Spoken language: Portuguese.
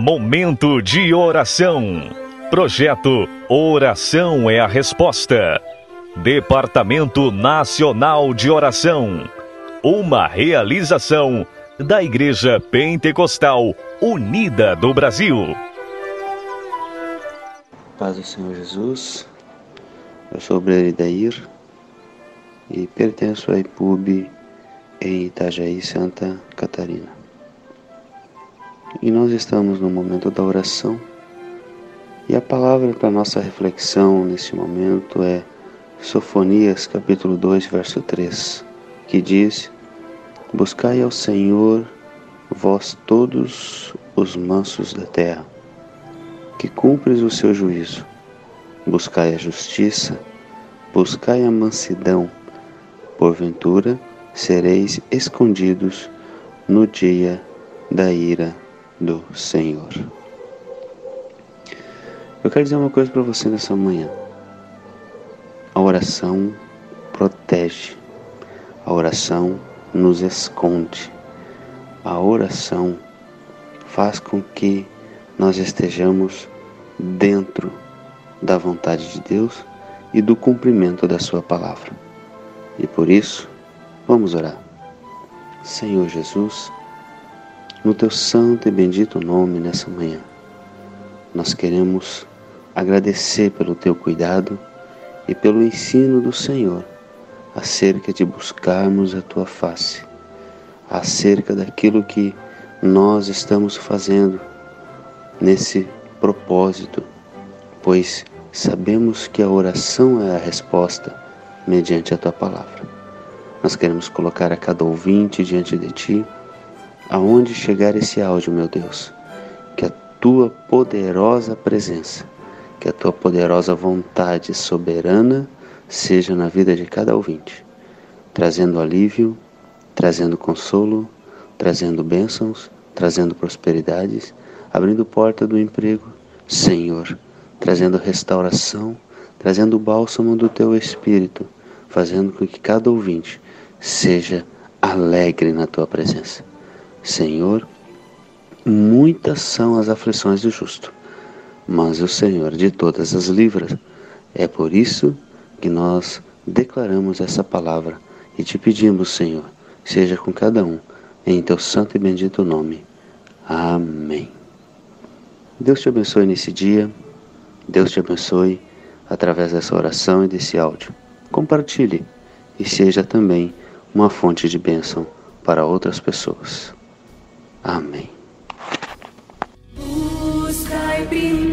Momento de oração. Projeto Oração é a Resposta. Departamento Nacional de Oração. Uma realização da Igreja Pentecostal Unida do Brasil. Paz do Senhor Jesus. Eu sou o Dair e pertenço à IPUB em Itajaí, Santa Catarina. E nós estamos no momento da oração. E a palavra para nossa reflexão nesse momento é Sofonias capítulo 2, verso 3, que diz: Buscai ao Senhor, vós todos os mansos da terra, que cumpres o seu juízo. Buscai a justiça, buscai a mansidão, porventura sereis escondidos no dia da ira do Senhor. Eu quero dizer uma coisa para você nessa manhã. A oração protege, a oração nos esconde, a oração faz com que nós estejamos dentro da vontade de Deus e do cumprimento da Sua palavra. E por isso, vamos orar. Senhor Jesus, no Teu santo e bendito nome nessa manhã, nós queremos agradecer pelo Teu cuidado e pelo ensino do Senhor acerca de buscarmos a Tua face, acerca daquilo que nós estamos fazendo nesse propósito, pois sabemos que a oração é a resposta mediante a tua palavra. Nós queremos colocar a cada ouvinte diante de ti, aonde chegar esse áudio, meu Deus, que a tua poderosa presença, que a tua poderosa vontade soberana seja na vida de cada ouvinte, trazendo alívio, trazendo consolo, trazendo bênçãos, trazendo prosperidades, abrindo porta do emprego, Senhor, trazendo restauração, trazendo o bálsamo do teu espírito fazendo com que cada ouvinte seja alegre na tua presença. Senhor, muitas são as aflições do justo, mas o Senhor de todas as livra. É por isso que nós declaramos essa palavra e te pedimos, Senhor, seja com cada um, em teu santo e bendito nome. Amém. Deus te abençoe nesse dia, Deus te abençoe através dessa oração e desse áudio compartilhe e seja também uma fonte de bênção para outras pessoas. Amém. E